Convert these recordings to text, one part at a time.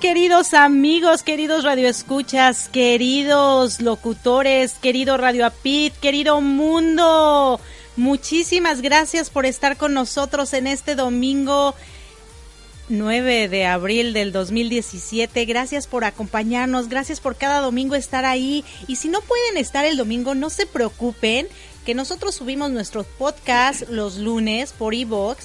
queridos amigos, queridos radioescuchas, queridos locutores, querido Radio Apit, querido mundo? Muchísimas gracias por estar con nosotros en este domingo 9 de abril del 2017. Gracias por acompañarnos, gracias por cada domingo estar ahí. Y si no pueden estar el domingo, no se preocupen, que nosotros subimos nuestros podcast los lunes por iVoox.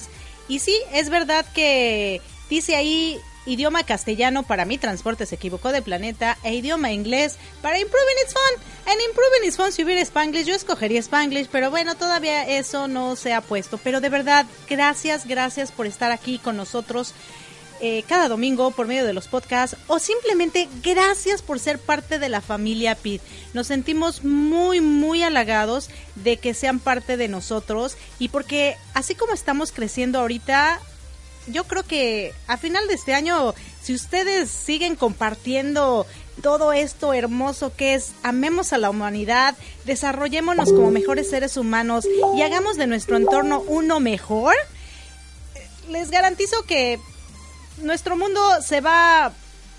Y sí, es verdad que dice ahí idioma castellano para mi transporte se equivocó de planeta e idioma inglés para Improving It's Fun. En Improving It's Fun si hubiera Spanglish yo escogería Spanglish, pero bueno, todavía eso no se ha puesto. Pero de verdad, gracias, gracias por estar aquí con nosotros. eh, cada domingo por medio de los podcasts o simplemente gracias por ser parte de la familia PIT. Nos sentimos muy, muy halagados de que sean parte de nosotros y porque así como estamos creciendo ahorita, yo creo que a final de este año, si ustedes siguen compartiendo todo esto hermoso que es amemos a la humanidad, desarrollémonos como mejores seres humanos y hagamos de nuestro entorno uno mejor, les garantizo que nuestro mundo se va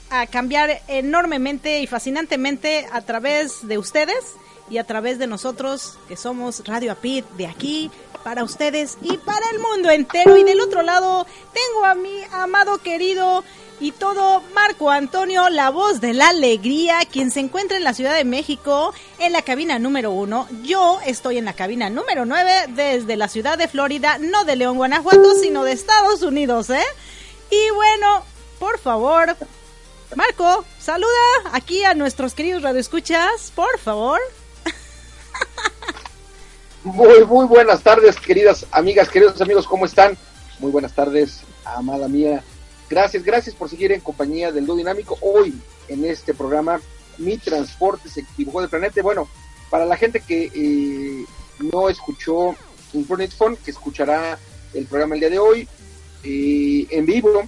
a cambiar enormemente y fascinantemente a través de ustedes y a través de nosotros que somos Radio Apit de aquí para ustedes y para el mundo entero. Y del otro lado tengo a mi amado querido y todo Marco Antonio, la voz de la alegría, quien se encuentra en la Ciudad de México en la cabina número uno. Yo estoy en la cabina número nueve desde la ciudad de Florida, no de León, Guanajuato, sino de Estados Unidos, ¿eh? Y bueno, por favor, Marco, saluda aquí a nuestros queridos radioescuchas, por favor. Muy, muy buenas tardes, queridas amigas, queridos amigos, ¿cómo están? Muy buenas tardes, amada mía. Gracias, gracias por seguir en compañía del Do Dinámico. Hoy, en este programa, Mi Transporte se equivocó de planeta. Bueno, para la gente que eh, no escuchó Internet Phone, que escuchará el programa el día de hoy, eh, en vivo,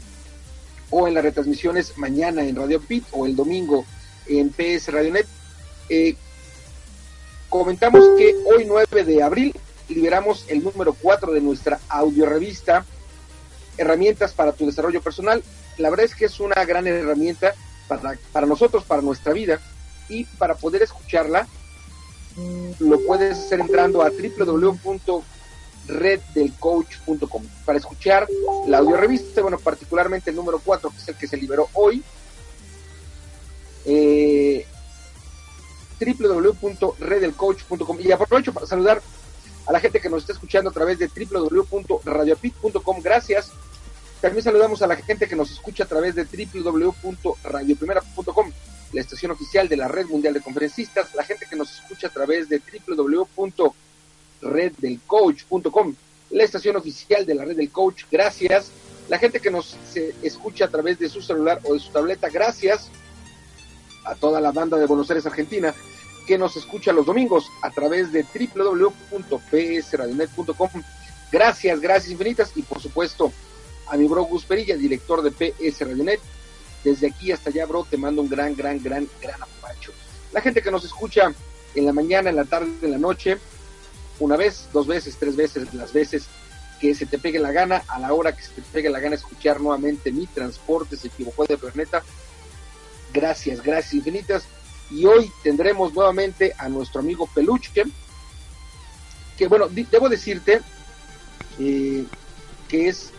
o en las retransmisiones mañana en Radio Pit, o el domingo en PS Radio Net, eh, comentamos que hoy 9 de abril liberamos el número 4 de nuestra audio revista Herramientas para tu desarrollo personal. La verdad es que es una gran herramienta para, para nosotros, para nuestra vida y para poder escucharla lo puedes hacer entrando a www.reddelcoach.com para escuchar la audio revista, bueno, particularmente el número 4, que es el que se liberó hoy. Eh, www.redelcoach.com y aprovecho para saludar a la gente que nos está escuchando a través de www.radiopit.com gracias también saludamos a la gente que nos escucha a través de www.radioprimera.com la estación oficial de la Red Mundial de Conferencistas la gente que nos escucha a través de www.reddelcoach.com la estación oficial de la red del coach, gracias. La gente que nos escucha a través de su celular o de su tableta, gracias. A toda la banda de Buenos Aires, Argentina, que nos escucha los domingos a través de www.psradionet.com. Gracias, gracias infinitas. Y por supuesto, a mi bro Gus Perilla, director de PS Radionet. Desde aquí hasta allá, bro, te mando un gran, gran, gran, gran apacho. La gente que nos escucha en la mañana, en la tarde, en la noche, una vez, dos veces, tres veces, las veces que se te pegue la gana, a la hora que se te pegue la gana escuchar nuevamente mi transporte se equivocó de planeta. Gracias, gracias infinitas. Y hoy tendremos nuevamente a nuestro amigo Peluche, que bueno, debo decirte eh, que es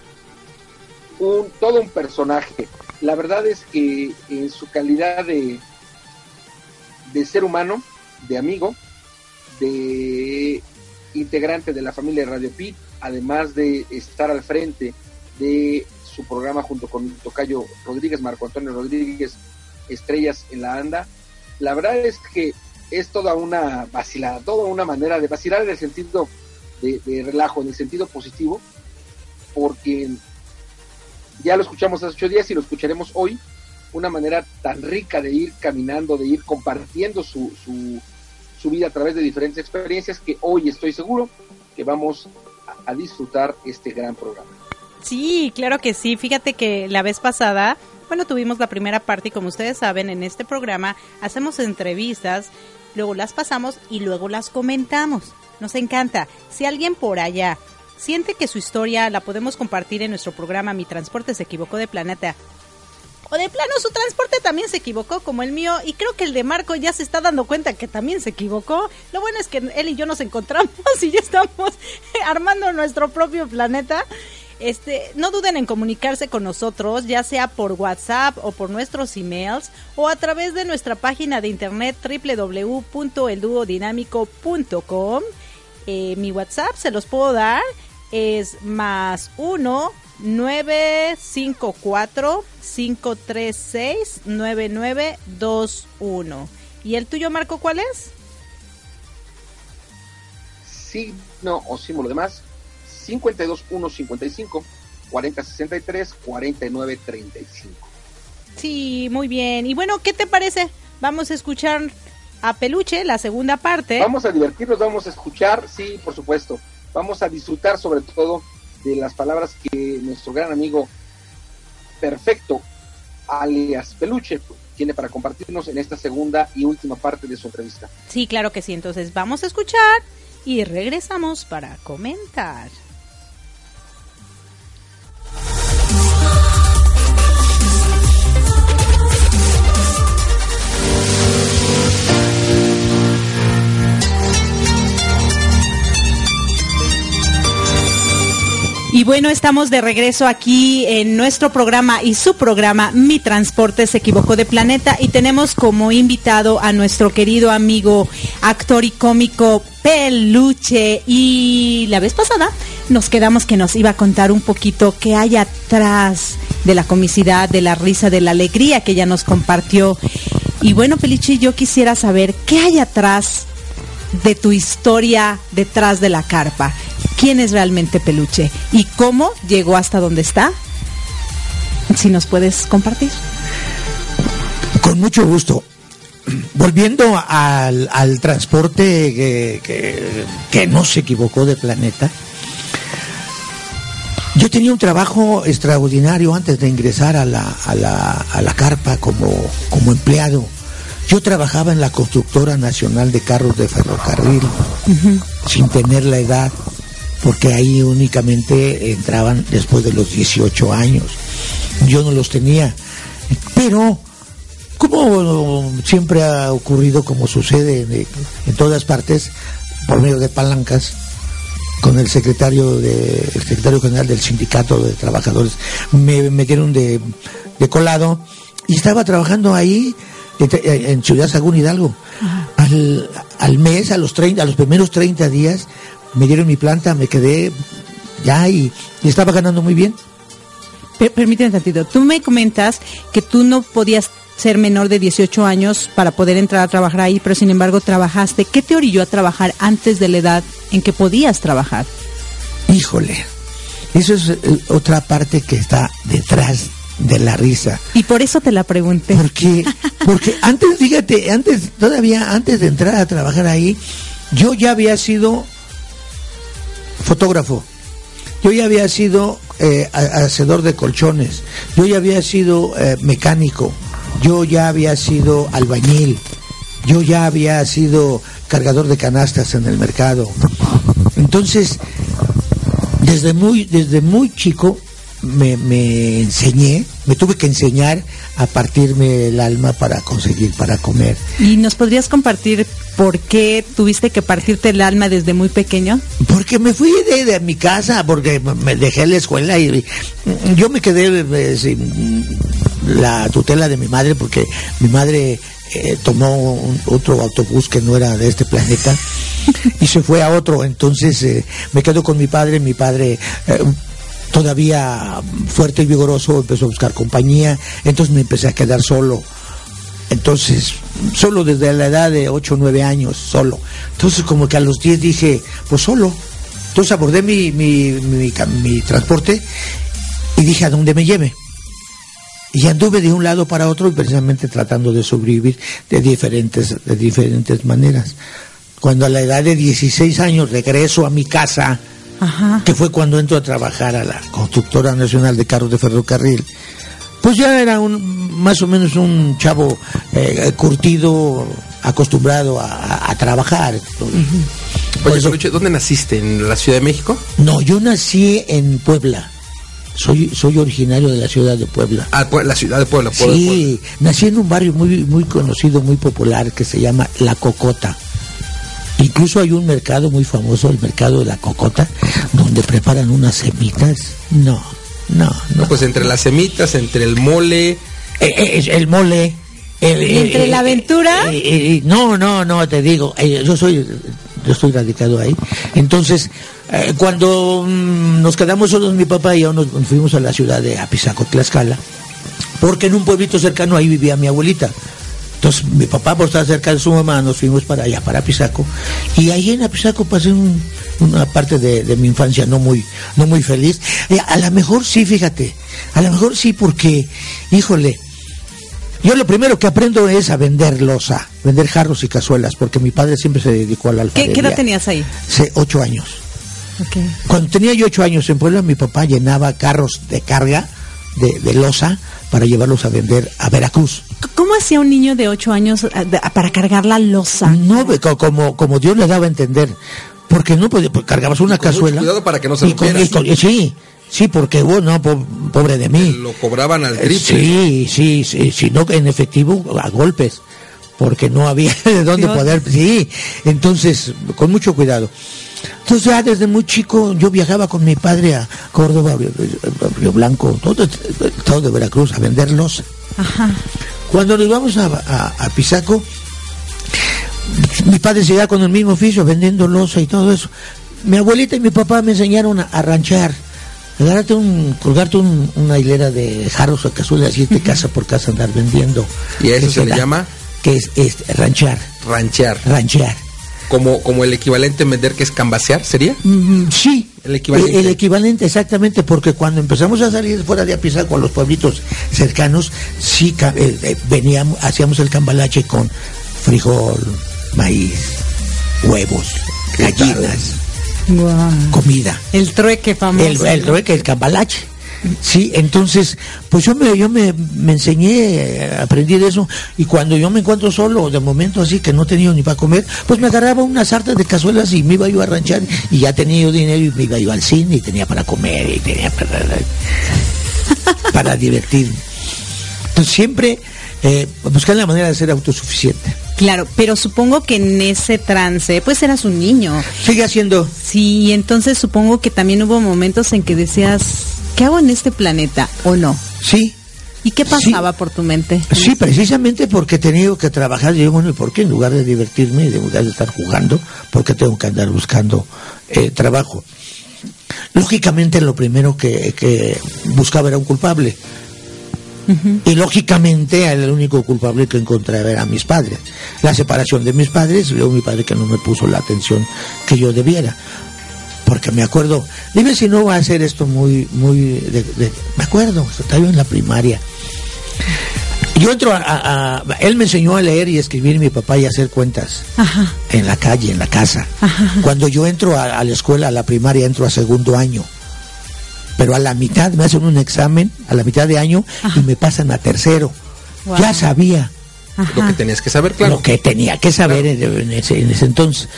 un todo un personaje. La verdad es que en su calidad de, de ser humano, de amigo, de integrante de la familia de Radio Pit, además de estar al frente de su programa junto con Tocayo Rodríguez, Marco Antonio Rodríguez, Estrellas en la Anda. La verdad es que es toda una vacilada, toda una manera de vacilar en el sentido de, relajo, en el sentido positivo, porque ya lo escuchamos hace ocho días y lo escucharemos hoy, una manera tan rica de ir caminando, de ir compartiendo su, su, su vida a través de diferentes experiencias que hoy estoy seguro que vamos a, disfrutar este gran programa. Sí, claro que sí. Fíjate que la vez pasada, bueno, tuvimos la primera parte y como ustedes saben, en este programa hacemos entrevistas, luego las pasamos y luego las comentamos. Nos encanta. Si alguien por allá siente que su historia la podemos compartir en nuestro programa Mi Transporte se equivocó de planeta o de plano su transporte también se equivocó como el mío y creo que el de Marco ya se está dando cuenta que también se equivocó. Lo bueno es que él y yo nos encontramos y ya estamos armando nuestro propio planeta. Este, no duden en comunicarse con nosotros, ya sea por WhatsApp o por nuestros emails o a través de nuestra página de internet www.elduodinámico.com. Eh, mi WhatsApp se los puedo dar, es más uno 954-536-9921. ¿Y el tuyo, Marco, cuál es? Signo o símbolo de más, 52155 4063 4935. Sí, muy bien. Y bueno, ¿qué te parece? Vamos a escuchar a Peluche, la segunda parte. Vamos a divertirnos, vamos a escuchar, sí, por supuesto. Vamos a disfrutar sobre todo de las palabras que nuestro gran amigo perfecto, alias Peluche, tiene para compartirnos en esta segunda y última parte de su entrevista. Sí, claro que sí. Entonces vamos a escuchar y regresamos para comentar. Y bueno, estamos de regreso aquí en nuestro programa y su programa Mi Transporte se equivocó de planeta y tenemos como invitado a nuestro querido amigo actor y cómico Peluche y la vez pasada nos quedamos que nos iba a contar un poquito qué hay atrás de la comicidad, de la risa, de la alegría que ella nos compartió. Y bueno, Peluche, yo quisiera saber qué hay atrás de tu historia detrás de la carpa quién es realmente Peluche y cómo llegó hasta donde está. Si nos puedes compartir. Con mucho gusto. Volviendo al, transporte que, no se equivocó de planeta, yo tenía un trabajo extraordinario antes de ingresar a la, a la, a la carpa como, como empleado. Yo trabajaba en la Constructora Nacional de Carros de Ferrocarril, sin tener la edad porque ahí únicamente entraban después de los 18 años. Yo no los tenía. Pero, como siempre ha ocurrido, como sucede en, todas partes, por medio de palancas, con el secretario de, el secretario general del sindicato de trabajadores, me metieron de, de colado y estaba trabajando ahí en Ciudad Sagún Hidalgo. Al, al mes, a los 30, a los primeros 30 días, me dieron mi planta, me quedé ya y, estaba ganando muy bien. permíteme un tantito, tú me comentas que tú no podías ser menor de 18 años para poder entrar a trabajar ahí, pero sin embargo trabajaste. ¿Qué te orilló a trabajar antes de la edad en que podías trabajar? Híjole, eso es eh, otra parte que está detrás de la risa. Y por eso te la pregunté. Porque, porque antes, fíjate, antes, todavía antes de entrar a trabajar ahí, yo ya había sido fotógrafo. Yo ya había sido eh, hacedor de colchones. Yo ya había sido eh, mecánico. Yo ya había sido albañil. Yo ya había sido cargador de canastas en el mercado. Entonces, desde muy, desde muy chico me, me enseñé, me tuve que enseñar a partirme el alma para conseguir, para comer. ¿Y nos podrías compartir por qué tuviste que partirte el alma desde muy pequeño? Porque me fui de, mi casa, porque me dejé la escuela y, yo me quedé eh, sin la tutela de mi madre, porque mi madre eh, tomó otro autobús que no era de este planeta y se fue a otro. Entonces eh, me quedo con mi padre, mi padre todavía fuerte y vigoroso, empezó a buscar compañía, entonces me empecé a quedar solo. Entonces, solo desde la edad de 8 o 9 años, solo. Entonces, como que a los 10 dije, pues solo. Entonces abordé mi, mi, mi, transporte y dije a dónde me lleve. Y anduve de un lado para otro, precisamente tratando de sobrevivir de diferentes, de diferentes maneras. Cuando a la edad de 16 años regreso a mi casa, que fue cuando entro a trabajar a la Constructora Nacional de Carros de Ferrocarril, pues ya era un más o menos un chavo eh, curtido, acostumbrado a, trabajar. Oye, ¿dónde naciste? ¿En la Ciudad de México? No, yo nací en Puebla. Soy, soy originario de la ciudad de Puebla. Ah, la ciudad de Puebla. sí, nací en un barrio muy, muy conocido, muy popular, que se llama La Cocota. Incluso hay un mercado muy famoso, el mercado de la cocota, donde preparan unas semitas. No, no, no. pues entre las semitas, entre el mole. Eh, eh, el mole. ¿Entre la aventura? Eh, no, no, no, te digo, yo soy, yo estoy radicado ahí. Entonces, cuando mm, nos quedamos solos, mi papá y yo nos fuimos a la ciudad de Apizaco, Tlaxcala, porque en un pueblito cercano ahí vivía mi abuelita. Entonces mi papá por estar cerca de su mamá nos fuimos para allá, para Pisaco, y ahí en Apizaco pasé una parte de, mi infancia no muy, no muy feliz. A lo mejor sí, fíjate, a lo mejor sí porque, híjole, yo lo primero que aprendo es a vender losa, vender jarros y cazuelas, porque mi padre siempre se dedicó a la alfarería. ¿Qué, edad tenías ahí? Sí, ocho años. Cuando tenía yo ocho años en Puebla, mi papá llenaba carros de carga de, de losa para llevarlos a vender a Veracruz. ¿Cómo hacía un niño de 8 años eh, para cargar la losa? No, como, como Dios le daba a entender. Porque no podía, pues, cargabas una cazuela. Cuidado para que no se lo Sí, sí, porque bueno, pobre de mí. Lo cobraban al triple. Sí, sí, sí, si no en efectivo a golpes, porque no había de dónde poder. Sí, entonces con mucho cuidado. Entonces ya desde muy chico yo viajaba con mi padre a Córdoba, Río, Blanco, todo el estado de Veracruz a venderlos. Ajá. Cuando nos vamos a, Pisaco, mi padre se con el mismo oficio, vendiendo losa y todo eso. Mi abuelita y mi papá me enseñaron a, ranchar. Agarrarte un, colgarte una hilera de jarros o cazuelas y irte casa por casa andar vendiendo. ¿Y a eso se le llama? Que es, es ranchar. Ranchear. Ranchear como, como el equivalente en vender que es cambasear, ¿sería? Mm, sí. El equivalente. El, equivalente, exactamente, porque cuando empezamos a salir fuera de Apizaco a los pueblitos cercanos, sí eh, eh, veníamos, hacíamos el cambalache con frijol, maíz, huevos, gallinas, comida. El trueque famoso. El, el trueque, el cambalache. Sí, entonces, pues yo me, yo me, enseñé, aprendí de eso, y cuando yo me encuentro solo, de momento así que no tenía ni para comer, pues me agarraba una sarta de cazuelas y me iba yo a ranchar, y ya tenía yo dinero y me iba yo al cine y tenía para comer y tenía para, para divertirme. Entonces siempre eh, buscar la manera de ser autosuficiente. Claro, pero supongo que en ese trance, pues eras un niño. Sigue haciendo. Sí, entonces supongo que también hubo momentos en que decías, ¿qué hago en este planeta o no? Sí. ¿Y qué pasaba por tu mente? Sí, precisamente porque he tenido que trabajar. Yo, bueno, ¿y por qué? En lugar de divertirme, en lugar de estar jugando, porque tengo que andar buscando eh, trabajo. Lógicamente, lo primero que, buscaba era un culpable. Y lógicamente el único culpable que encontraba era mis padres. La separación de mis padres, luego mi padre que no me puso la atención que yo debiera. Porque me acuerdo, dime si no va a ser esto muy, muy, me acuerdo, estaba yo en la primaria. Yo entro a, él me enseñó a leer y escribir mi papá y hacer cuentas en la calle, en la casa. Cuando yo entro a, la escuela, a la primaria, entro a segundo año. Pero a la mitad me hacen un examen, a la mitad de año, y me pasan a tercero. Ya sabía. Lo que tenías que saber, claro. Lo que tenía que saber en, ese, entonces.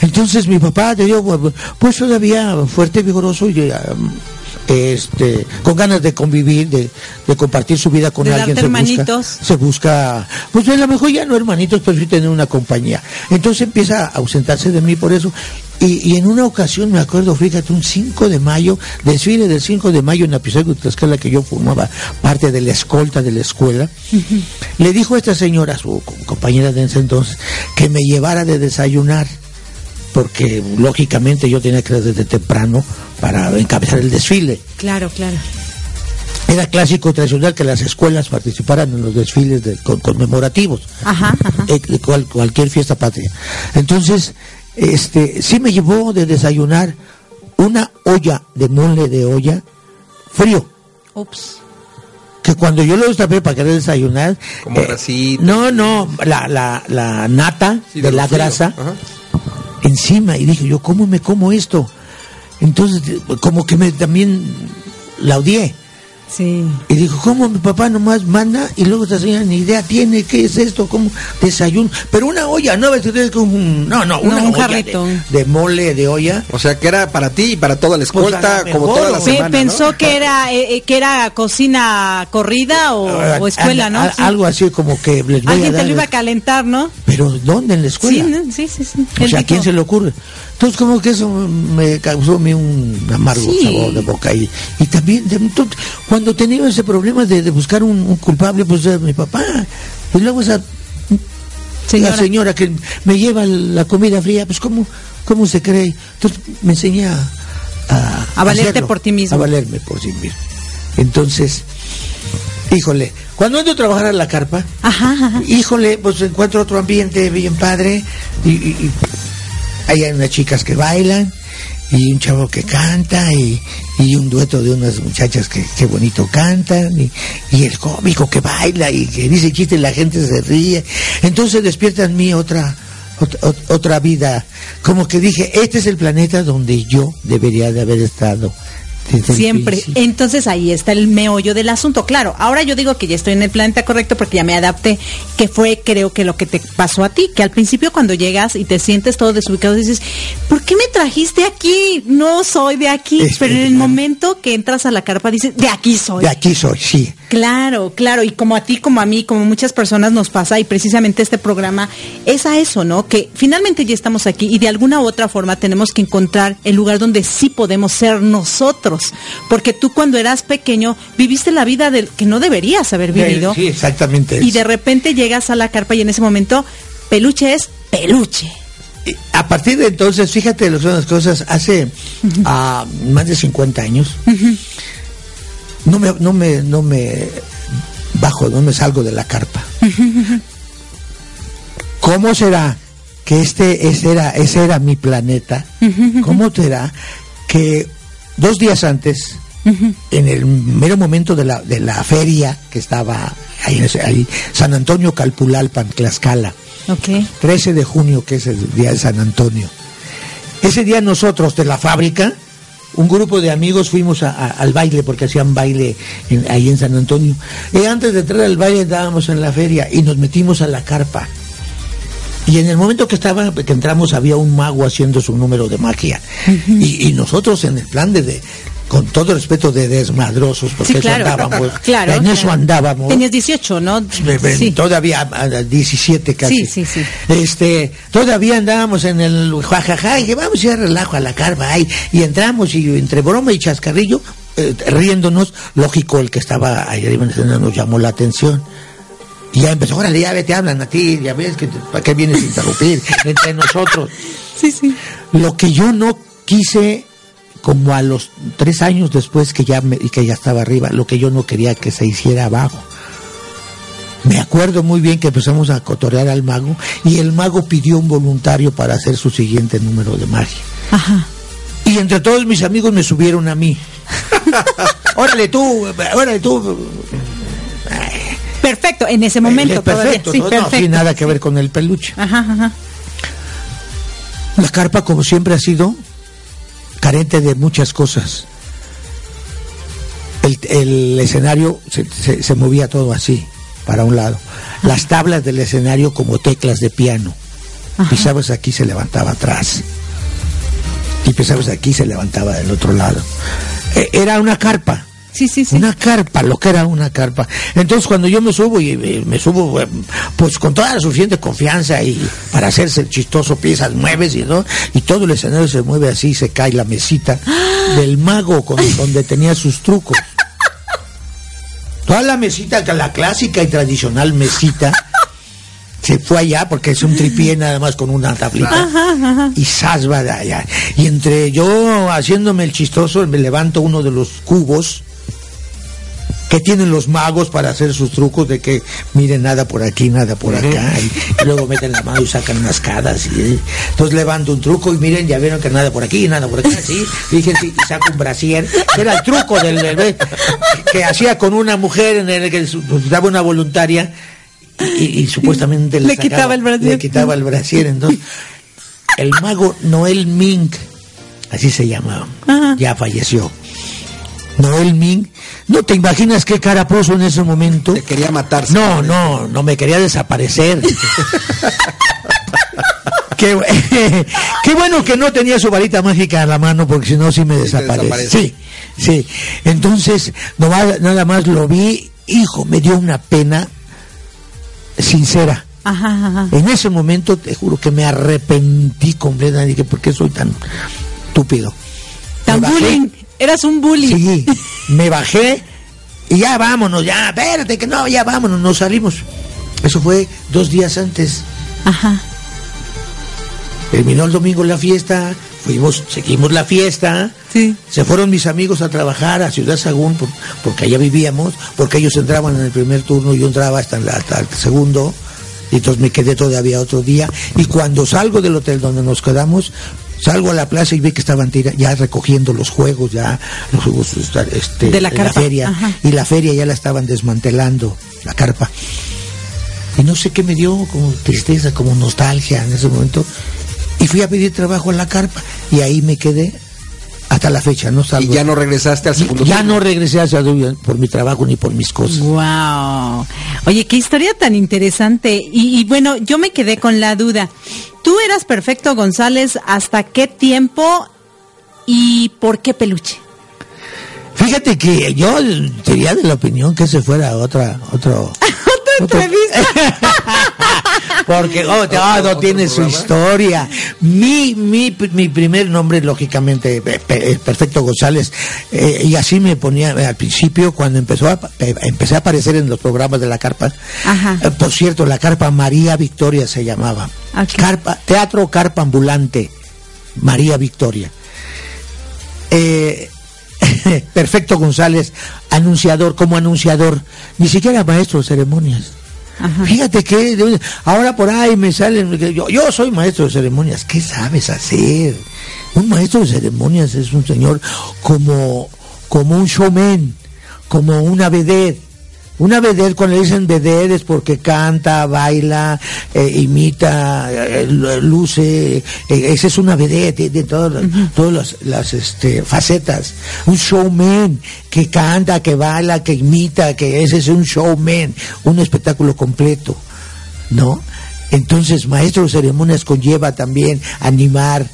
Entonces mi papá, te digo, pues todavía fuerte, vigoroso y este, con ganas de convivir, de, compartir su vida con alguien. Se hermanitos. busca, se busca, pues a lo mejor ya no hermanitos, pero sí tener una compañía. Entonces empieza a ausentarse de mí por eso. Y, en una ocasión, me acuerdo, fíjate, un 5 de mayo, desfile del 5 de mayo en la de Tlaxcala, que yo formaba parte de la escolta de la escuela, le dijo a esta señora, su compañera de ese entonces, que me llevara de desayunar porque lógicamente yo tenía que ir desde temprano para encabezar el desfile. Claro, claro. Era clásico tradicional que las escuelas participaran en los desfiles conmemorativos ajá, ajá. Eh, de cualquier fiesta patria. Entonces, este, sí me llevó de desayunar una olla de mole de olla frío. Ups. Que cuando yo lo destapé para querer desayunar. Como eh, No, no, la, la, la nata de, la grasa encima. Y dije yo, ¿cómo me como esto? Entonces, como que me también la odié. Sí. Y dijo, ¿cómo mi papá nomás manda? Y luego esta señora ni idea tiene qué es esto, cómo desayuno. Pero una olla, no un, no, no, una un jarrito. De, mole, de olla. O sea, que era para ti y para toda la pues escolta, como toda la semana, Pensó que era eh, eh, que era cocina corrida o, ah, escuela, ¿no? Algo así como que les voy Alguien te lo iba a calentar, ¿no? Pero ¿dónde? ¿En la escuela? Sí, sí, sí. O sea, ¿a quién se le ocurre? Entonces como que eso me causó a mí un amargo sabor de boca. Y, y también cuando tenía ese problema de, buscar un, culpable, pues era mi papá. Y luego esa señora. la señora que me lleva la comida fría, pues cómo, cómo se cree. Entonces me enseñé a... A, valerte por ti mismo. A valerme por sí mismo. Entonces, híjole, cuando entro a trabajar a la carpa, híjole, pues encuentro otro ambiente bien padre y hay unas chicas que bailan y un chavo que canta y, un dueto de unas muchachas que, bonito cantan y, el cómico que baila y que dice chiste y la gente se ríe. Entonces despierta en mí otra, otra, otra vida. Como que dije, este es el planeta donde yo debería de haber estado Siempre. Entonces ahí está el meollo del asunto. Claro, ahora yo digo que ya estoy en el planeta correcto porque ya me adapté, que fue creo que lo que te pasó a ti, que al principio cuando llegas y te sientes todo desubicado dices, ¿por qué me trajiste aquí? No soy de aquí. Pero en el momento que entras a la carpa dices, de aquí soy. De aquí soy, sí. Claro, claro. Y como a ti, como a mí, como muchas personas nos pasa, y precisamente este programa es a eso, ¿no? Que finalmente ya estamos aquí y de alguna u otra forma tenemos que encontrar el lugar donde sí podemos ser nosotros porque tú cuando eras pequeño viviste la vida del que no deberías haber vivido. Sí, exactamente. Y de repente llegas a la carpa y en ese momento peluche es peluche. a partir de entonces, fíjate las cosas, hace ah, más de 50 años, no, me, no, me, no me bajo, no me salgo de la carpa. ¿Cómo será que este ese era, ese era mi planeta? ¿Cómo será que dos días antes, en el mero momento de la, de la feria que estaba ahí, ahí San Antonio Calpulalpan, Tlaxcala, okay. 13 de junio, que es el día de San Antonio. Ese día nosotros de la fábrica, un grupo de amigos fuimos al baile, porque hacían baile ahí en San Antonio. Y antes de entrar al baile estábamos en la feria y nos metimos a la carpa. Y en el momento que estaba, que entramos, había un mago haciendo su número de magia. y, nosotros en el plan de, con todo respeto de desmadrosos, porque eso andábamos. Claro, en eso andábamos. Tenías 18, ¿no? Sí. Todavía 17 casi. Sí, sí, sí. Este, todavía andábamos en el jajaja, y vamos a ir relajo a la carva ahí. Y entramos y entre broma y chascarrillo, eh, riéndonos, lógico, el que estaba ahí arriba nos llamó la atención. Y ya empezó, órale, ya te hablan a ti, ya ves, que, ¿para qué vienes a interrumpir entre nosotros? Sí, sí. Lo que yo no quise, como a los tres años después que ya, me, que ya estaba arriba, lo que yo no quería que se hiciera abajo. Me acuerdo muy bien que empezamos a cotorear al mago y el mago pidió un voluntario para hacer su siguiente número de magia. Ajá. Y entre todos mis amigos me subieron a mí. órale tú, órale tú. Perfecto, en ese momento. Perfecto, sí, no, sin nada que ver con el peluche. Ajá, ajá. La carpa, como siempre, ha sido carente de muchas cosas. El, escenario se, se, movía todo así, para un lado. Las tablas del escenario como teclas de piano. Pisabas aquí, se levantaba atrás. Y pisabas aquí, se levantaba del otro lado. E, era una carpa. Sí, sí, sí. Una carpa, lo que era una carpa. Entonces cuando yo me subo y me subo pues con toda la suficiente confianza y para hacerse el chistoso piezas mueves y no y todo el escenario se mueve así, se cae la mesita del mago con, donde tenía sus trucos. Toda la mesita, la clásica y tradicional mesita se fue allá porque es un tripié nada más con una tablita y sasba de allá. Y entre yo haciéndome el chistoso me levanto uno de los cubos que tienen los magos para hacer sus trucos de que miren nada por aquí, nada por acá, y, luego meten la mano y sacan unas cadas. Y, entonces levanto un truco y miren, ya vieron que nada por aquí, nada por acá, sí. dije, sí, y saco un brasier, que era el truco del, bebé que, hacía con una mujer en el que daba una voluntaria y, supuestamente le, quitaba el brasier. Le quitaba el brasier. Entonces, el mago Noel Mink, así se llamaba, ya falleció. Noel Ming, ¿no te imaginas qué cara puso en ese momento? Te quería matar. No, no, no me quería desaparecer. qué, qué, bueno que no tenía su varita mágica en la mano porque si no sí me desaparece. Sí, sí. Entonces, nada más lo vi, hijo, me dio una pena sincera. En ese momento te juro que me arrepentí completamente. Dije, ¿por qué soy tan estúpido? Tan bullying. Eras un bully. Sí, me bajé y ya vámonos, ya, espérate que no, ya vámonos, nos salimos. Eso fue dos días antes. Ajá. Terminó el domingo la fiesta, fuimos, seguimos la fiesta. Sí. Se fueron mis amigos a trabajar a Ciudad Sagún porque allá vivíamos, porque ellos entraban en el primer turno y yo entraba hasta, hasta el segundo. Y entonces me quedé todavía otro día. Y cuando salgo del hotel donde nos quedamos, Salgo a la plaza y vi que estaban ya recogiendo los juegos, ya los juegos este, de la, feria. Y la feria ya la estaban desmantelando, la carpa. Y no sé qué me dio, como tristeza, como nostalgia en ese momento. Y fui a pedir trabajo en la carpa. Y ahí me quedé hasta la fecha, no salgo. ¿Y ya no regresaste al segundo Ya no regresé hacia por mi trabajo ni por mis cosas. Wow. Oye, qué historia tan interesante. Y, y, bueno, yo me quedé con la duda. ¿Tú eras perfecto González hasta qué tiempo y por qué peluche? Fíjate que yo sería de la opinión que se fuera otra, otro, Porque oh, oh, no tiene su historia. Mi, mi, mi primer nombre, lógicamente, es Perfecto González. Eh, y así me ponía al principio, cuando empezó a, empecé a aparecer en los programas de la carpa. Eh, por cierto, la carpa María Victoria se llamaba. Carpa, teatro Carpa Ambulante. María Victoria. Eh, Perfecto González, anunciador, como anunciador, ni siquiera maestro de ceremonias. Fíjate que ahora por ahí me salen, yo, yo soy maestro de ceremonias, ¿qué sabes hacer? Un maestro de ceremonias es un señor como, como un showman, como una vedette una vedette, cuando le dicen vedette es porque canta, baila, eh, imita, eh, luce, eh, esa es una vedette de todas, todas las, este, facetas. Un showman que canta, que baila, que imita, que ese es un showman, un espectáculo completo, ¿no? Entonces, maestro de ceremonias conlleva también animar,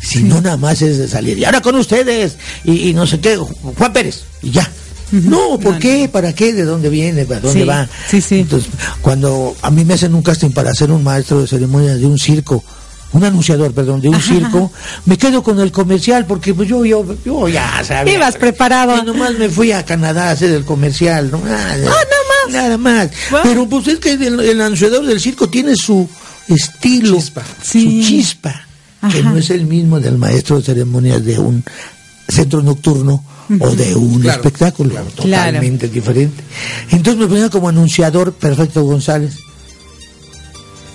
si no nada más es de salir. Y ahora con ustedes, y, y no sé qué, Juan Pérez, y ya. No, ¿por qué? ¿Para qué? ¿De dónde viene? ¿Para dónde va? Sí, sí. Entonces, cuando a mí me hacen un casting para ser un maestro de ceremonias de un circo, un anunciador, perdón, de un circo, me quedo con el comercial porque pues yo, yo, yo ya sabía. Ibas preparado. Y nomás me fui a Canadá a hacer el comercial, ¿no? Nada, ah, más. Nada más. Pero pues es que el, anunciador del circo tiene su estilo, su chispa, que no es el mismo del maestro de ceremonias de un centro nocturno o de un espectáculo totalmente diferente. Entonces me ponía como anunciador Perfecto González.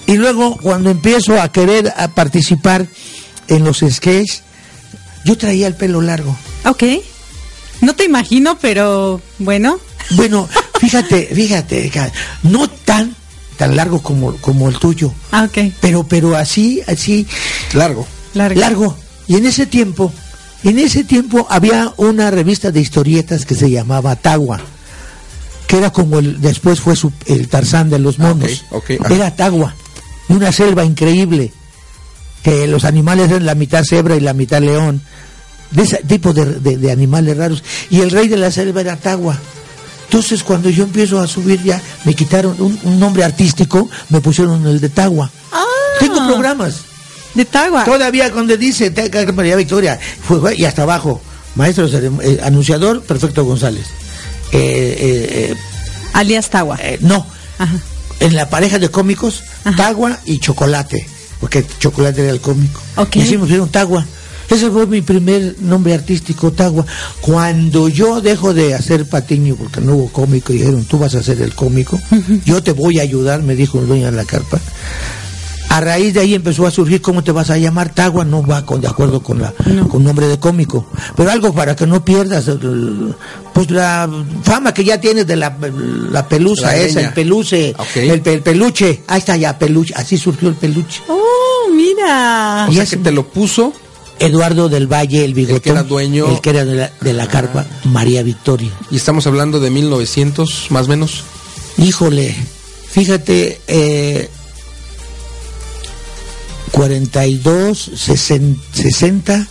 Y luego cuando empiezo a querer a participar en los sketches, Yo traía el pelo largo. Ok. No te imagino, pero bueno. Bueno, fíjate, fíjate, no tan tan largo como, como el tuyo. Ah, ok. Pero, pero así, así. Largo. Largo. Largo. Y en ese tiempo, en ese tiempo había una revista de historietas que se llamaba Tagua, que era como el, después fue el Tarzán de los ah, monos. era Tagua, una selva increíble, que los animales eran la mitad cebra y la mitad león, de ese tipo de, animales raros. Y el rey de la selva era Tagua. Entonces cuando yo empiezo a subir ya, me quitaron un, nombre artístico, me pusieron el de Tagua. Ah. Tengo programas. De Tagua. Todavía cuando dice María Victoria, fue, y hasta abajo, maestro eh, anunciador, Perfecto González. Eh, eh, Alias Tagua. no. En la pareja de cómicos, Tagua y Chocolate, porque Chocolate era el cómico. Okay. Y hicimos un Tagua. Ese fue mi primer nombre artístico, Tagua. Cuando yo dejo de hacer patiño, porque no hubo cómico, y dijeron, tú vas a ser el cómico, yo te voy a ayudar, me dijo el dueño de la carpa. A raíz de ahí empezó a surgir cómo te vas a llamar Tagua, no va con, de acuerdo con la con nombre de cómico, pero algo para que no pierdas pues la fama que ya tienes de la, la pelusa esa, el peluce, el, peluche, ahí está ya peluche, así surgió el peluche. Oh, mira. O sea que te lo puso Eduardo del Valle, el bigotón. El que era dueño. El que era de la, carpa, María Victoria. Y estamos hablando de 1900, más o menos. Híjole, fíjate, eh, 42, 60,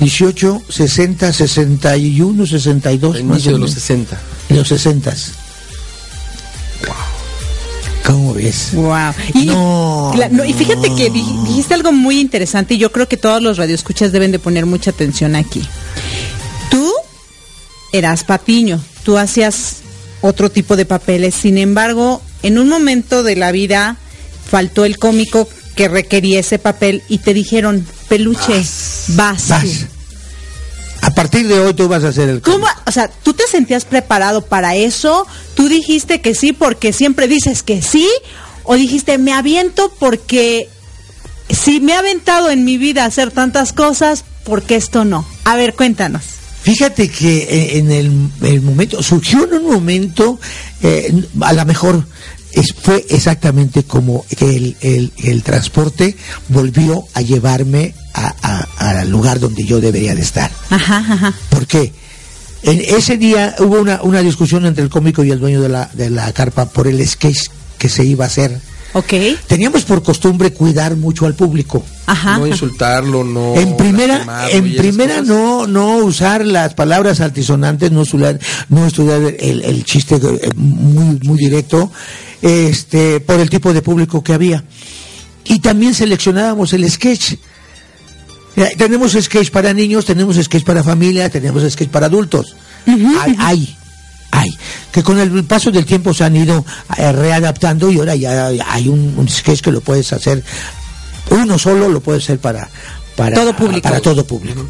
18, 60, 61, 62. inicio de los 60. En los 60. ¿Cómo ves? Wow. Y, no, y fíjate que dijiste algo muy interesante y yo creo que todos los radioescuchas deben de poner mucha atención aquí. Tú eras patiño, tú hacías otro tipo de papeles, sin embargo, en un momento de la vida faltó el cómico que requería ese papel y te dijeron, peluche, vas. A partir de hoy tú vas a hacer el ¿Cómo? O sea, ¿tú te sentías preparado para eso? ¿Tú dijiste que sí porque siempre dices que sí? ¿O dijiste, me aviento porque si me ha aventado en mi vida hacer tantas cosas, ¿por qué esto no? A ver, cuéntanos. Fíjate que eh, en el, momento, surgió en un momento, eh, a lo mejor fue exactamente como el, el, transporte volvió a llevarme al lugar donde yo debería de estar. Ajá, ajá. ¿Por qué? En ese día hubo una, una discusión entre el cómico y el dueño de la, de la carpa por el sketch que se iba a hacer. Okay. Teníamos por costumbre cuidar mucho al público. Ajá. No insultarlo, no. En primera, en primera no, no usar las palabras altisonantes, no estudiar, no estudiar el, el chiste eh, muy, muy directo este, por el tipo de público que había. Y también seleccionábamos el sketch. Tenemos sketch para niños, tenemos sketch para familia, tenemos sketch para adultos. hay, hay, Que con el paso del tiempo se han ido eh, readaptando y ahora ya hay un, sketch que lo puedes hacer, uno solo lo puede hacer para, para todo público. Para todo público.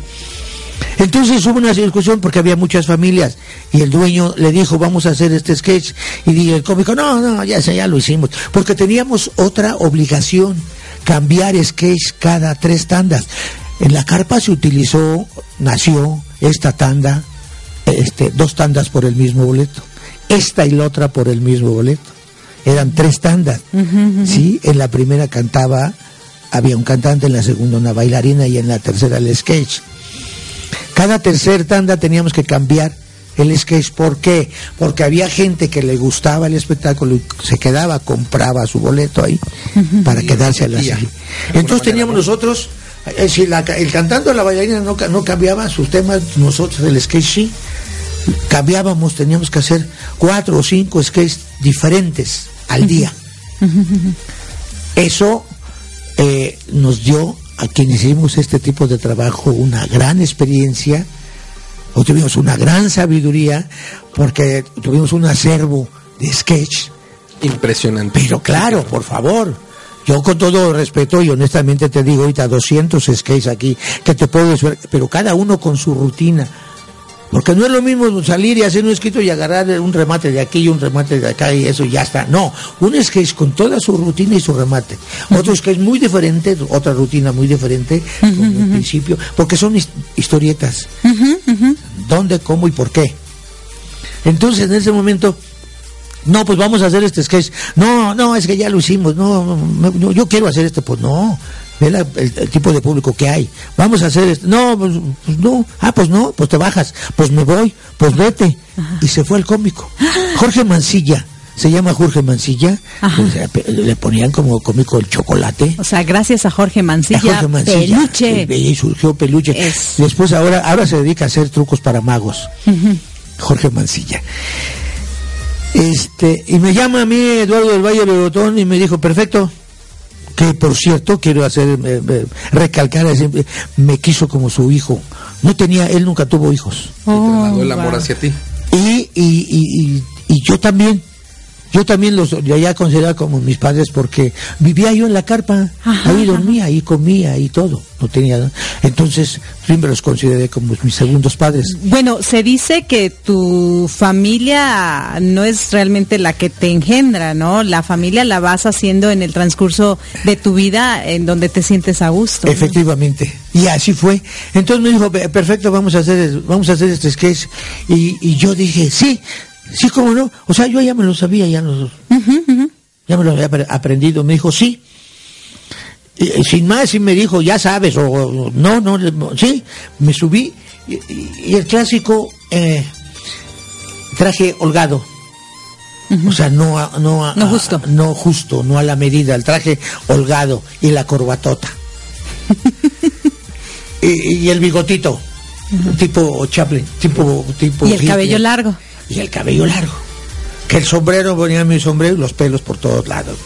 Entonces hubo una discusión porque había muchas familias y el dueño le dijo, vamos a hacer este sketch. Y el cómico, no, no, ya, ya lo hicimos. Porque teníamos otra obligación, cambiar sketch cada tres tandas. En la carpa se utilizó, nació esta tanda, este, dos tandas por el mismo boleto. Esta y la otra por el mismo boleto. Eran tres tandas. Sí, en la primera cantaba, había un cantante, en la segunda una bailarina y en la tercera el sketch. Cada tercer tanda teníamos que cambiar el sketch. ¿Por qué? Porque había gente que le gustaba el espectáculo y se quedaba, compraba su boleto ahí para quedarse a la serie. Entonces teníamos nosotros, eh, si el cantante o la bailarina no, no cambiaba sus temas, nosotros el sketch sí. Cambiábamos, teníamos que hacer cuatro o cinco sketches diferentes al día. Eso eh, nos dio a quienes hicimos este tipo de trabajo una gran experiencia, o tuvimos una gran sabiduría, porque tuvimos un acervo de sketch. Impresionante. Pero claro, por favor, yo con todo respeto y honestamente te digo ahorita 200 sketches aquí que te puedo decir, pero cada uno con su rutina. Porque no es lo mismo salir y hacer un escrito y agarrar un remate de aquí y un remate de acá y eso ya está. No, un sketch con toda su rutina y su remate. Otro sketch muy diferente, otra rutina muy diferente, como el principio, porque son historietas. ¿Dónde, cómo y por qué? Entonces, en ese momento, no, pues vamos a hacer este sketch. No, no, es que ya lo hicimos. No, no yo quiero hacer este. Pues no, ve el, tipo de público que hay. Vamos a hacer esto. No, pues, pues, no. Ah, pues no, pues te bajas. Pues me voy, pues vete. Y se fue el cómico. Jorge Mancilla. Se llama Jorge Mancilla, pues, le ponían como cómico el chocolate. O sea, gracias a Jorge Mancilla, Peluche. Y surgió Peluche. Después ahora, ahora se dedica a hacer trucos para magos. Jorge Mancilla. Este, y me llama a mí Eduardo del Valle Botón y me dijo, perfecto, que por cierto quiero hacer recalcar me quiso como su hijo. No tenía él nunca tuvo hijos. Oh, el amor hacia ti. Y, y, y, y, yo también yo también los ya consideraba como mis padres porque vivía yo en la carpa, ahí dormía, ahí comía, ahí todo. No tenía. Entonces, siempre los consideré como mis segundos padres. Bueno, se dice que tu familia no es realmente la que te engendra, ¿no? La familia la vas haciendo en el transcurso de tu vida en donde te sientes a gusto. Efectivamente. Y así fue. Entonces me dijo, perfecto, vamos a hacer, vamos a hacer este sketch. Y, y yo dije, sí, Sí, cómo no. O sea, yo ya me lo sabía, ya, los, ya me lo había aprendido. Me dijo, sí. Y, sin más, y me dijo, ya sabes, o no, no, sí. Me subí y, el clásico eh, traje holgado. O sea, no, no, no justo. no justo, no a la medida, el traje holgado y la corbatota. y, el bigotito, tipo Chaplin, tipo, tipo. Y el cabello largo y el cabello largo. Que el sombrero, ponía mi sombrero y los pelos por todos lados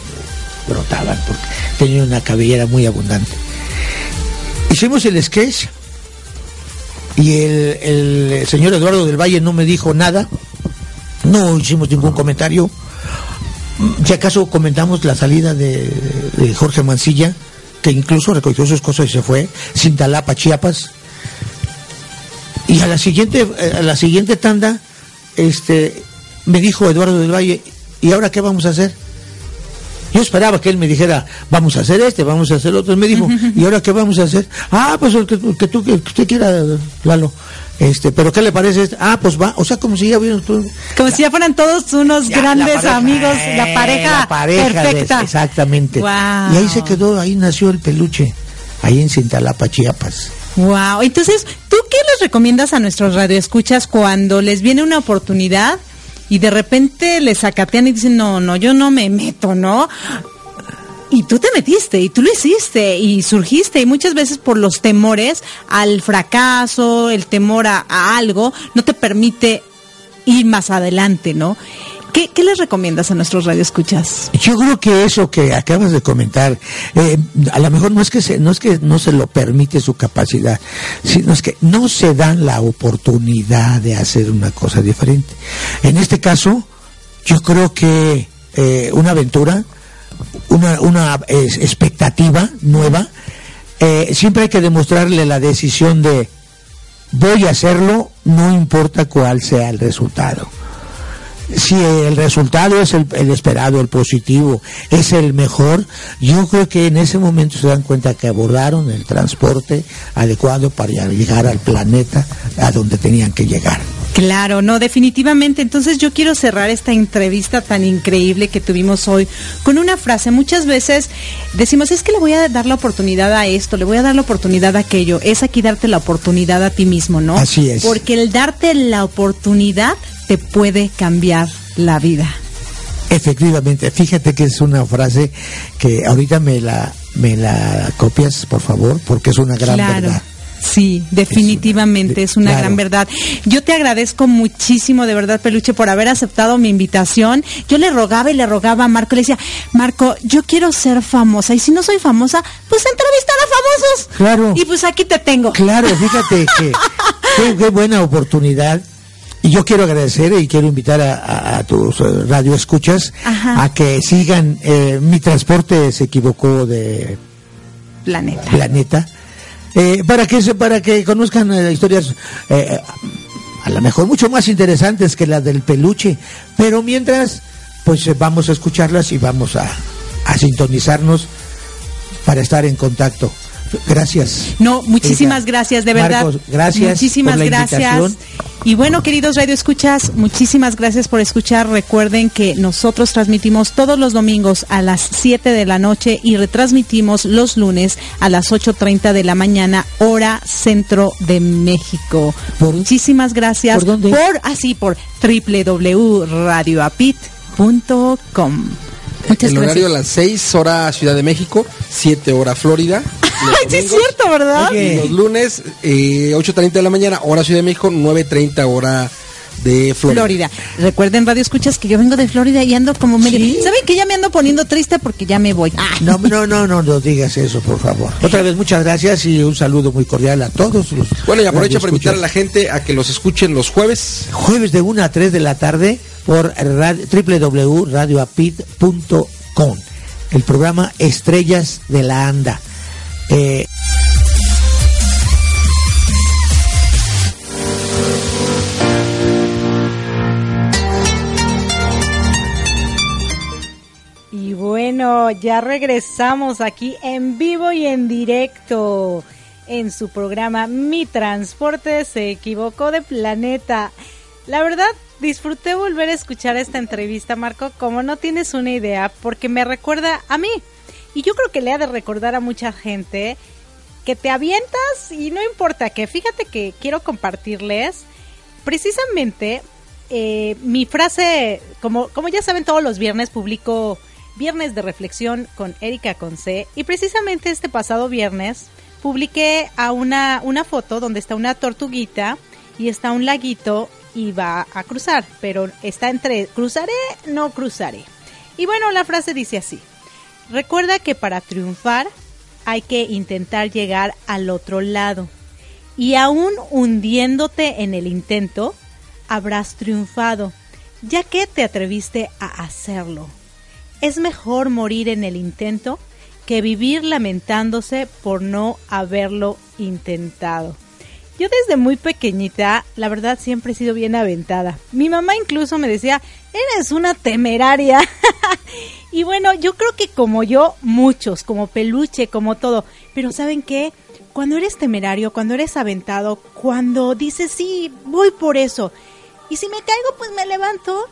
brotaban porque tenía una cabellera muy abundante. Hicimos el sketch y el, señor Eduardo del Valle no me dijo nada, no hicimos ningún comentario. Si acaso comentamos la salida de, Jorge Mancilla, que incluso recogió sus cosas y se fue, sin Talapa, Chiapas. Y a la siguiente, a la siguiente tanda este, me dijo Eduardo del Valle, ¿y ahora qué vamos a hacer? Yo esperaba que él me dijera, vamos a hacer este, vamos a hacer otro. me dijo, ¿y ahora qué vamos a hacer? Ah, pues el que, tú, que usted quiera, Lalo. Este, pero ¿qué le parece? Este? Ah, pues va, o sea, como si ya hubieran Como si ya fueran todos unos grandes amigos, la pareja, perfecta. exactamente. Y ahí se quedó, ahí nació el peluche, ahí en Cintalapa, Chiapas. Wow, entonces, ¿tú qué les recomiendas a nuestros radioescuchas cuando les viene una oportunidad y de repente les sacatean y dicen, no, no, yo no me meto, ¿no? Y tú te metiste y tú lo hiciste y surgiste y muchas veces por los temores al fracaso, el temor a, a algo, no te permite ir más adelante, ¿no? ¿Qué, les recomiendas a nuestros radioescuchas? Yo creo que eso que acabas de comentar, eh, a lo mejor no es que se, no es que no se lo permite su capacidad, sino es que no se dan la oportunidad de hacer una cosa diferente. En este caso, yo creo que eh, una aventura, una, una expectativa nueva, eh, siempre hay que demostrarle la decisión de voy a hacerlo, no importa cuál sea el resultado si el resultado es el, esperado, el positivo, es el mejor, yo creo que en ese momento se dan cuenta que abordaron el transporte adecuado para llegar al planeta a donde tenían que llegar. Claro, no, definitivamente. Entonces yo quiero cerrar esta entrevista tan increíble que tuvimos hoy con una frase. Muchas veces decimos, es que le voy a dar la oportunidad a esto, le voy a dar la oportunidad a aquello. Es aquí darte la oportunidad a ti mismo, ¿no? Así es. Porque el darte la oportunidad te puede cambiar la vida. Efectivamente, fíjate que es una frase que ahorita me la me la copias, por favor, porque es una gran verdad. Sí, definitivamente es una, gran verdad. Yo te agradezco muchísimo, de verdad, Peluche, por haber aceptado mi invitación. Yo le rogaba y le rogaba a Marco, le decía, Marco, yo quiero ser famosa y si no soy famosa, pues entrevistar a famosos. Claro. Y pues aquí te tengo. Claro, fíjate que qué buena oportunidad y yo quiero agradecer y quiero invitar a, tus eh, radioescuchas a que sigan. Eh, mi transporte se equivocó de planeta. planeta. Eh, para que para que conozcan historias a lo mejor mucho más interesantes que las del peluche, pero mientras, pues eh, vamos a escucharlas y vamos a, a sintonizarnos para estar en contacto. Gracias. No, muchísimas gracias, de verdad. gracias. Muchísimas gracias. Y bueno, queridos Radio Escuchas, muchísimas gracias por escuchar. Recuerden que nosotros transmitimos todos los domingos a las 7 de la noche y retransmitimos los lunes a las 8.30 de la mañana, hora centro de México. muchísimas gracias por, por así por www.radioapit.com. el horario a las 6 hora Ciudad de México, 7 hora Florida. sí es cierto, ¿verdad? los lunes, eh, 8.30 de la mañana, hora Ciudad de México, 9.30 hora de Florida. Recuerden, Radio Escuchas, que yo vengo de Florida y ando como medio... ¿Saben que ya me ando poniendo triste porque ya me voy? Ah. No, no, no, no, no digas eso, por favor. Otra vez, muchas gracias y un saludo muy cordial a todos los... Bueno, y aprovecho para invitar a la gente a que los escuchen los jueves. Jueves de 1 a 3 de la tarde por www.radioapid.com. El programa Estrellas de la Anda. Eh, y bueno, ya regresamos aquí en vivo y en directo en su programa Mi Transporte se equivocó de planeta. La verdad, disfruté volver a escuchar esta entrevista, Marco, como no tienes una idea, porque me recuerda a mí. Y yo creo que le ha de recordar a mucha gente que te avientas y no importa que, fíjate que quiero compartirles precisamente eh, mi frase, como, como ya saben todos los viernes publico Viernes de Reflexión con Erika Conce y precisamente este pasado viernes publiqué a una, una foto donde está una tortuguita y está un laguito y va a cruzar, pero está entre cruzaré, no cruzaré. Y bueno, la frase dice así. Recuerda que para triunfar hay que intentar llegar al otro lado. Y aún hundiéndote en el intento, habrás triunfado, ya que te atreviste a hacerlo. Es mejor morir en el intento que vivir lamentándose por no haberlo intentado. Yo desde muy pequeñita, la verdad, siempre he sido bien aventada. Mi mamá incluso me decía, eres una temeraria. y bueno, yo creo que como yo, muchos, como peluche, como todo. Pero ¿saben qué? Cuando eres temerario, cuando eres aventado, cuando dices, sí, voy por eso. Y si me caigo, pues me levanto.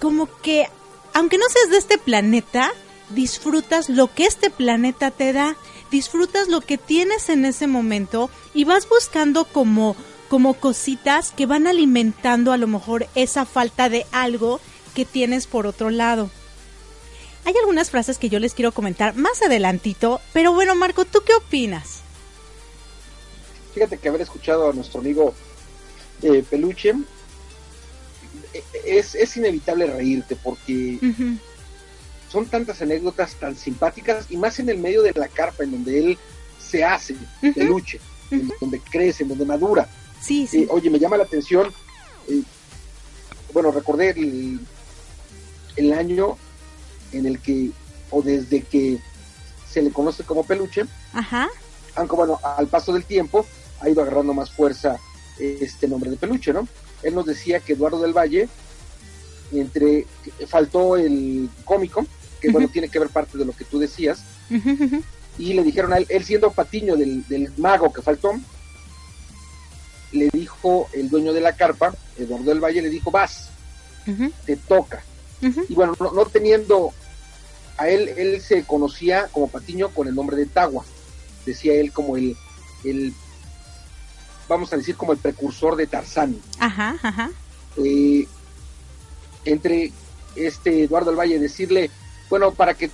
Como que, aunque no seas de este planeta, disfrutas lo que este planeta te da disfrutas lo que tienes en ese momento y vas buscando como como cositas que van alimentando a lo mejor esa falta de algo que tienes por otro lado. Hay algunas frases que yo les quiero comentar más adelantito, pero bueno, Marco, ¿tú qué opinas? Fíjate que haber escuchado a nuestro amigo eh, Peluche eh, es, es, inevitable reírte porque son tantas anécdotas tan simpáticas y más en el medio de la carpa en donde él se hace peluche, en donde crece, en donde madura. Sí, sí. Eh, oye, me llama la atención, eh, bueno, recordé el, el año en el que, o desde que se le conoce como peluche, Ajá. aunque bueno, al paso del tiempo ha ido agarrando más fuerza este nombre de peluche, ¿no? Él nos decía que Eduardo del Valle, entre, faltó el cómico, que bueno, tiene que ver parte de lo que tú decías. Y le dijeron a él, él siendo patiño del, mago que faltó, le dijo el dueño de la carpa, Eduardo del Valle, le dijo, vas, te toca. Y bueno, no, teniendo, a él, él se conocía como patiño con el nombre de Tagua, decía él como el, el vamos a decir como el precursor de Tarzán. Ajá, ajá. Eh, entre este Eduardo del Valle decirle, bueno, para que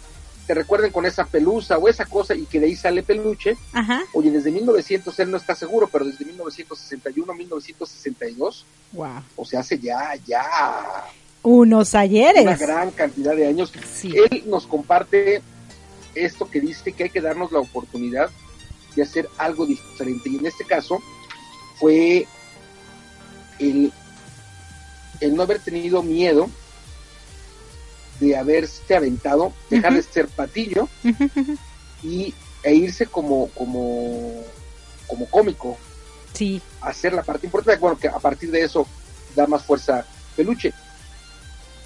te recuerden con esa pelusa o esa cosa y que de ahí sale peluche. Ajá. Oye, desde 1900 él no está seguro, pero desde 1961, 1962. Wow. O sea, hace ya, ya. Unos ayeres. Una gran cantidad de años. Él nos comparte esto que dice que hay que darnos la oportunidad de hacer algo diferente. Y en este caso fue el, el no haber tenido miedo de haberse aventado, dejar de ser patillo y, e irse como, como, como cómico. sí. hacer la parte importante, bueno, que a partir de eso da más fuerza peluche.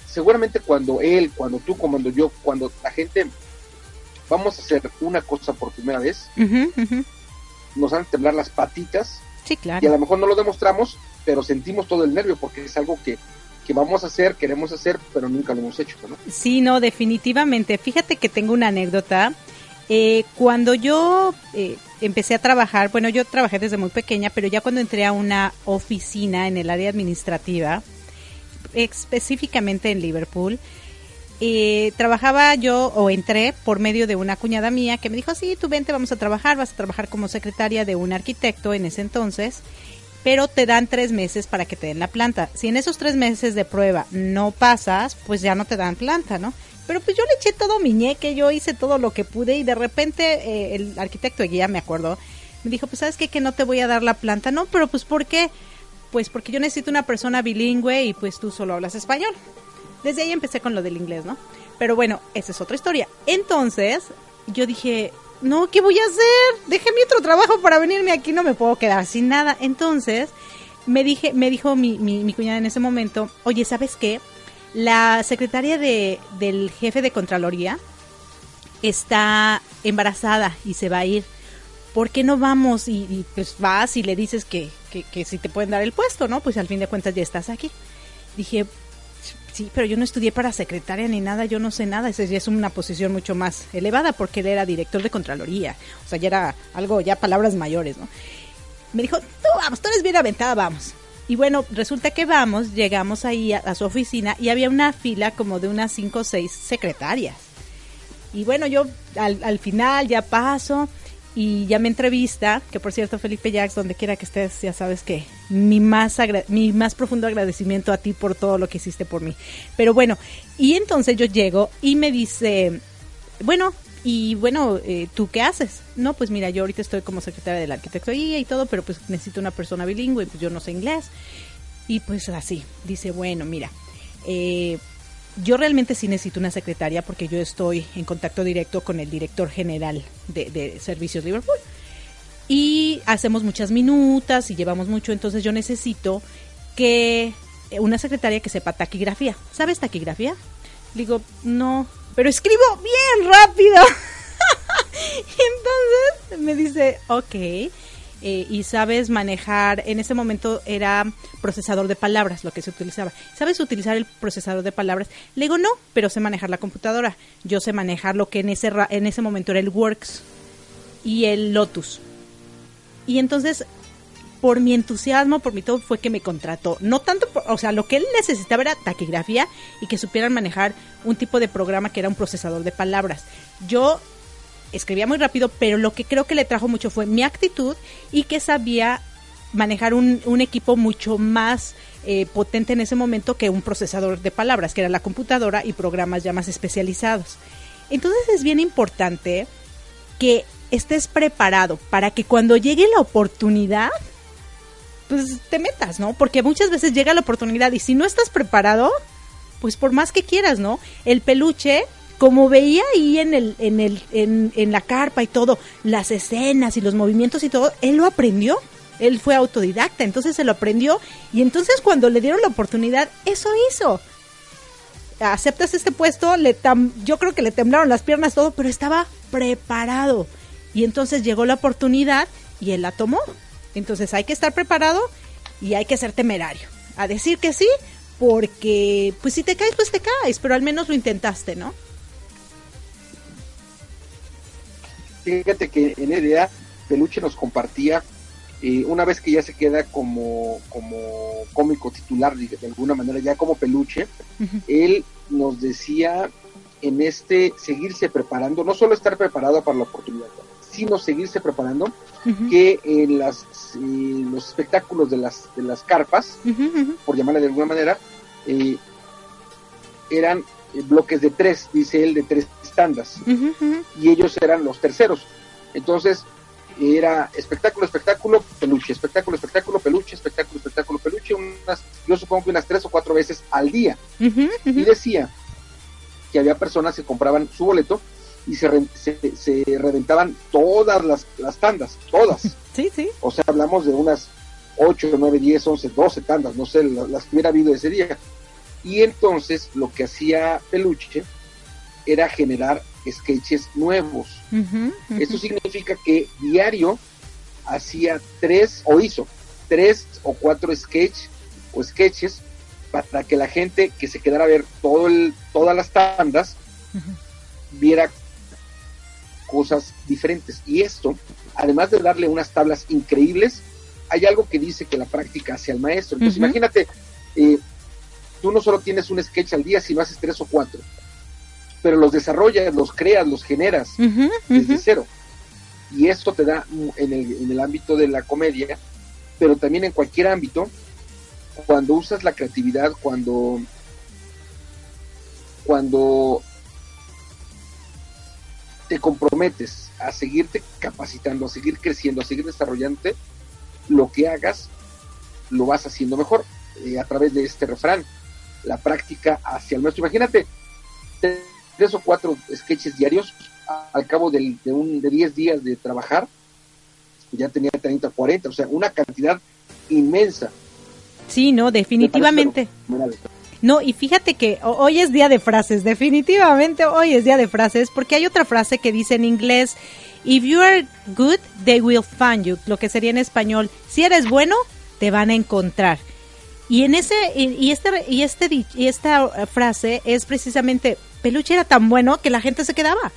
Seguramente cuando él, cuando tú, cuando yo, cuando la gente vamos a hacer una cosa por primera vez, nos van a temblar las patitas. Sí, claro. Y a lo mejor no lo demostramos, pero sentimos todo el nervio porque es algo que, que vamos a hacer, queremos hacer, pero nunca lo hemos hecho, ¿no? Sí, no, definitivamente. Fíjate que tengo una anécdota. Eh, cuando yo eh, empecé a trabajar, bueno, yo trabajé desde muy pequeña, pero ya cuando entré a una oficina en el área administrativa, específicamente en Liverpool, eh, trabajaba yo o entré por medio de una cuñada mía que me dijo, sí, tú vente, vamos a trabajar, vas a trabajar como secretaria de un arquitecto en ese entonces, pero te dan tres meses para que te den la planta. Si en esos tres meses de prueba no pasas, pues ya no te dan planta, ¿no? Pero pues yo le eché todo mi ñeque, yo hice todo lo que pude y de repente eh, el arquitecto de guía, me acuerdo, me dijo, pues sabes qué, que no te voy a dar la planta, no, pero pues ¿por qué? Pues porque yo necesito una persona bilingüe y pues tú solo hablas español. Desde ahí empecé con lo del inglés, ¿no? Pero bueno, esa es otra historia. Entonces, yo dije, no, ¿qué voy a hacer? Deje mi otro trabajo para venirme aquí, no me puedo quedar sin nada. Entonces, me dije, me dijo mi, mi, cuñada en ese momento, oye, ¿sabes qué? La secretaria de, del jefe de Contraloría está embarazada y se va a ir. ¿Por qué no vamos y, pues vas y le dices que, que, que si te pueden dar el puesto, ¿no? Pues al fin de cuentas ya estás aquí. Dije, Sí, pero yo no estudié para secretaria ni nada, yo no sé nada. Esa ya es una posición mucho más elevada porque él era director de Contraloría. O sea, ya era algo, ya palabras mayores, ¿no? Me dijo, tú vamos, tú eres bien aventada, vamos. Y bueno, resulta que vamos, llegamos ahí a, su oficina y había una fila como de unas cinco o seis secretarias. Y bueno, yo al final ya paso y ya me entrevista, que por cierto Felipe Jax, donde quiera que estés, ya sabes que mi más, mi más profundo agradecimiento a ti por todo lo que hiciste por mí. Pero bueno, y entonces yo llego y me dice, bueno, y bueno, eh, ¿tú qué haces? No, pues mira, yo ahorita estoy como secretaria de la arquitectura y todo, pero pues necesito una persona bilingüe, pues yo no sé inglés. Y pues así, dice, bueno, mira, eh, yo realmente sí necesito una secretaria porque yo estoy en contacto directo con el director general de, Servicios Liverpool. Y hacemos muchas minutas y llevamos mucho, entonces yo necesito que una secretaria que sepa taquigrafía. ¿Sabes taquigrafía? Digo, no, pero escribo bien rápido. entonces me dice, ok. Eh, y sabes manejar, en ese momento era procesador de palabras lo que se utilizaba. ¿Sabes utilizar el procesador de palabras? Le digo, no, pero sé manejar la computadora. Yo sé manejar lo que en ese, en ese momento era el Works y el Lotus. Y entonces, por mi entusiasmo, por mi todo, fue que me contrató. No tanto, o sea, lo que él necesitaba era taquigrafía y que supieran manejar un tipo de programa que era un procesador de palabras. Yo escribía muy rápido, pero lo que creo que le trajo mucho fue mi actitud y que sabía manejar un, equipo mucho más eh, potente en ese momento que un procesador de palabras, que era la computadora y programas ya más especializados. Entonces es bien importante que estés preparado para que cuando llegue la oportunidad, pues te metas, ¿no? Porque muchas veces llega la oportunidad y si no estás preparado, pues por más que quieras, ¿no? El peluche como veía ahí en el, en el, en, en la carpa y todo, las escenas y los movimientos y todo, él lo aprendió. Él fue autodidacta, entonces se lo aprendió y entonces cuando le dieron la oportunidad, eso hizo. Aceptas este puesto, le yo creo que le temblaron las piernas todo, pero estaba preparado. Y entonces llegó la oportunidad y él la tomó. Entonces hay que estar preparado y hay que ser temerario. A decir que sí, porque pues si te caes, pues te caes, pero al menos lo intentaste, ¿no? Fíjate que en idea Peluche nos compartía, eh, una vez que ya se queda como, como cómico titular, de, alguna manera, ya como Peluche, él nos decía en este seguirse preparando, no solo estar preparado para la oportunidad, sino seguirse preparando, que en las, eh, los espectáculos de las, de las carpas, por llamarle de alguna manera, eh, eran bloques de tres, dice él, de tres tandas. Y ellos eran los terceros. Entonces, era espectáculo, espectáculo, peluche, espectáculo, espectáculo, peluche, espectáculo, espectáculo, peluche, unas, yo supongo que unas tres o cuatro veces al día. Y decía que había personas que compraban su boleto y se, se, reventaban todas las, las, tandas, todas. Sí, sí. O sea, hablamos de unas 8, 9, 10, 11, 12 tandas, no sé, las que hubiera habido ese día. Y entonces lo que hacía Peluche era generar sketches nuevos. Esto significa que diario hacía tres, o hizo tres o cuatro sketches o sketches para que la gente que se quedara a ver todo el, todas las tandas viera cosas diferentes. Y esto, además de darle unas tablas increíbles, hay algo que dice que la práctica hace al maestro. Entonces, imagínate, eh, tú no solo tienes un sketch al día, sino haces tres o cuatro, pero los desarrollas, los creas, los generas desde cero. Y esto te da en el, en el ámbito de la comedia, pero también en cualquier ámbito, cuando usas la creatividad, cuando cuando te comprometes a seguirte capacitando, a seguir creciendo, a seguir desarrollándote, lo que hagas lo vas haciendo mejor eh, a través de este refrán, la práctica hacia el maestro. Imagínate tres o cuatro sketches diarios al cabo de, un, de 10 días de trabajar, ya tenía 30, 40, o sea, una cantidad inmensa. Sí, no, definitivamente. No, y fíjate que hoy es día de frases, definitivamente hoy es día de frases, porque hay otra frase que dice en inglés, if you are good, they will find you, lo que sería en español, si eres bueno, te van a encontrar. Y en ese y este y este y esta frase es precisamente Peluche era tan bueno que la gente se quedaba.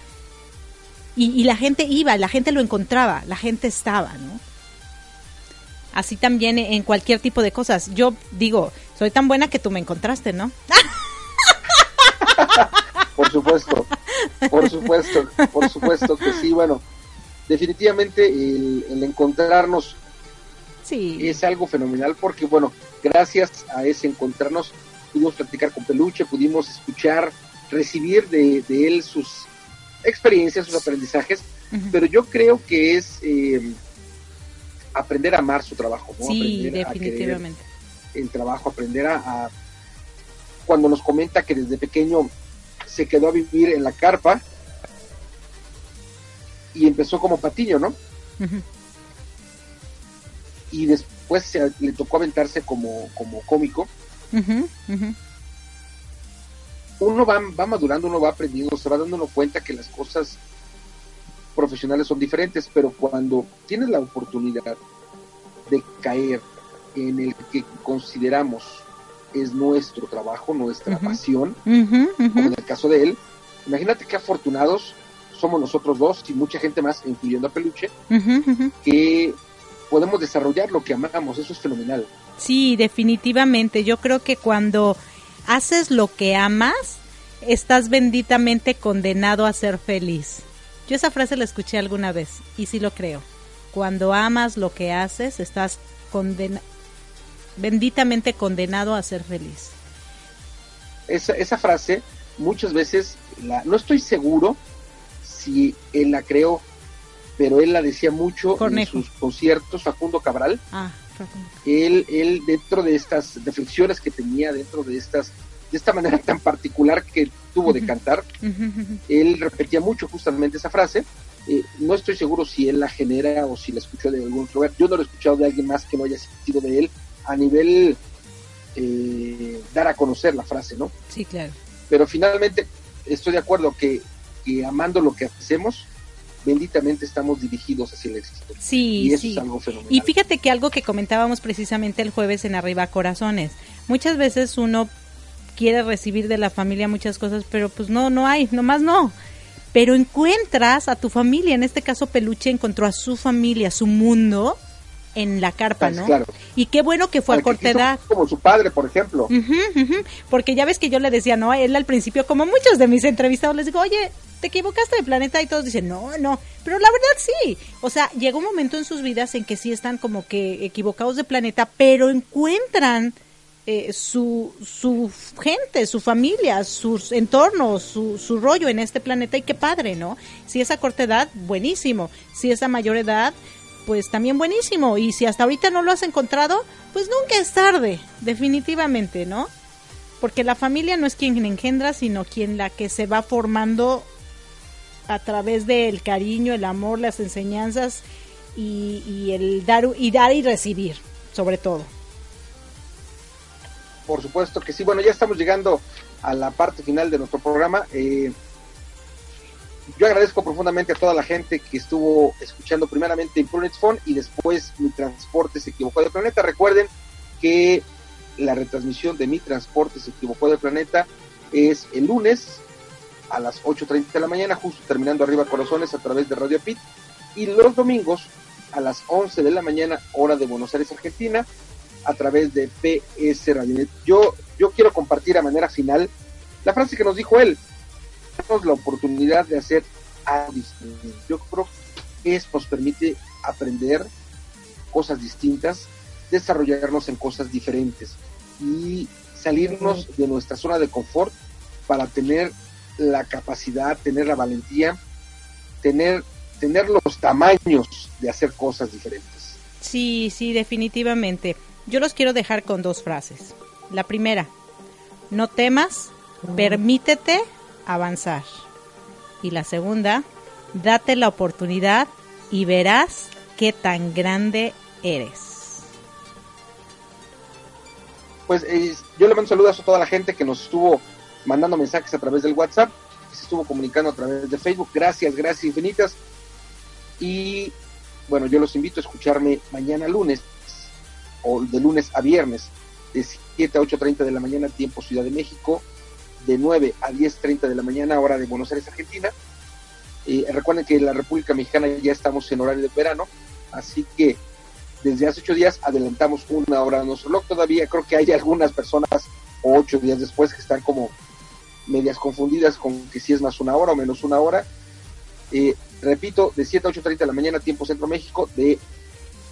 Y, y la gente iba, la gente lo encontraba, la gente estaba, ¿no? Así también en cualquier tipo de cosas. Yo digo, soy tan buena que tú me encontraste, ¿no? por supuesto, por supuesto, por supuesto que sí. Bueno, definitivamente el, encontrarnos sí. es algo fenomenal porque, bueno, gracias a ese encontrarnos pudimos platicar con Peluche, pudimos escuchar, recibir de, él sus experiencias, sus aprendizajes, pero yo creo que es... Eh, aprender a amar su trabajo, ¿no? Sí, definitivamente. el trabajo, aprender a, Cuando nos comenta que desde pequeño se quedó a vivir en la carpa y empezó como patiño, ¿no? Y después se, le tocó aventarse como, como cómico. Uno va, va madurando, uno va aprendiendo, se va dando cuenta que las cosas profesionales son diferentes, pero cuando tienes la oportunidad de caer en el que consideramos es nuestro trabajo, nuestra pasión, como en el caso de él, imagínate qué afortunados somos nosotros dos y mucha gente más, incluyendo a Peluche, que podemos desarrollar lo que amamos, eso es fenomenal. Sí, definitivamente, yo creo que cuando haces lo que amas, estás benditamente condenado a ser feliz. Yo esa frase la escuché alguna vez y sí lo creo. Cuando amas lo que haces, estás benditamente condenado a ser feliz. Esa, esa frase muchas veces, la, no estoy seguro si él la creó, pero él la decía mucho en sus conciertos, Facundo Cabral. Ah, Facundo. Él, él dentro de estas reflexiones que tenía, dentro de estas de esta manera tan particular que tuvo de cantar. Él repetía mucho justamente esa frase. Eh, no estoy seguro si él la genera o si la escuchó de algún lugar. Yo no lo he escuchado de alguien más que no haya sido de él a nivel eh, dar a conocer la frase, ¿no? Sí, claro. Pero finalmente estoy de acuerdo que, que amando lo que hacemos, benditamente estamos dirigidos hacia el éxito. Sí, y eso es algo fenomenal. Y fíjate que algo que comentábamos precisamente el jueves en Arriba Corazones, muchas veces uno quiere recibir de la familia muchas cosas, pero pues no, no hay, nomás no. Pero encuentras a tu familia, en este caso Peluche encontró a su familia, su mundo en la carpa, pues, ¿no? Claro. Y qué bueno que fue a corta edad. Como su padre, por ejemplo. Porque ya ves que yo le decía, no, él al principio, como muchos de mis entrevistados, les digo, oye, te equivocaste de planeta y todos dicen, no, no, pero la verdad sí. O sea, llega un momento en sus vidas en que sí están como que equivocados de planeta, pero encuentran eh, su, su gente, su familia, sus entornos, su, su rollo en este planeta y qué padre, ¿no? Si es a corta edad, buenísimo. Si es a mayor edad, pues también buenísimo. Y si hasta ahorita no lo has encontrado, pues nunca es tarde, definitivamente, ¿no? Porque la familia no es quien engendra, sino quien la que se va formando a través del cariño, el amor, las enseñanzas y, y el dar y dar y recibir sobre todo. Por supuesto que sí. Bueno, ya estamos llegando a la parte final de nuestro programa. Eh, yo agradezco profundamente a toda la gente que estuvo escuchando primeramente Imprudence Phone y después Mi Transporte se equivocó de planeta. Recuerden que la retransmisión de Mi Transporte se equivocó de planeta es el lunes a las 8.30 de la mañana, justo terminando arriba corazones a través de Radio Pit, y los domingos a las 11 de la mañana, hora de Buenos Aires, Argentina, a través de PS Radio. Yo, yo quiero compartir a manera final la frase que nos dijo él, tenemos la oportunidad de hacer algo distinto. Yo creo que esto nos permite aprender cosas distintas, desarrollarnos en cosas diferentes y salirnos de nuestra zona de confort para tener la capacidad, tener la valentía, tener, tener los tamaños de hacer cosas diferentes. Sí, sí, definitivamente. Yo los quiero dejar con dos frases. La primera, no temas, permítete avanzar. Y la segunda, date la oportunidad y verás qué tan grande eres. Pues eh, yo le mando saludos a toda la gente que nos estuvo mandando mensajes a través del WhatsApp, se estuvo comunicando a través de Facebook. Gracias, gracias infinitas. Y bueno, yo los invito a escucharme mañana lunes, o de lunes a viernes, de 7 a 8.30 de la mañana, tiempo Ciudad de México, de 9 a 10.30 de la mañana, hora de Buenos Aires, Argentina. Eh, recuerden que en la República Mexicana ya estamos en horario de verano, así que desde hace ocho días adelantamos una hora a nuestro blog. Todavía creo que hay algunas personas ocho días después que están como medias confundidas con que si es más una hora o menos una hora. Eh, repito, de 7 a 8.30 de la mañana, tiempo Centro México, de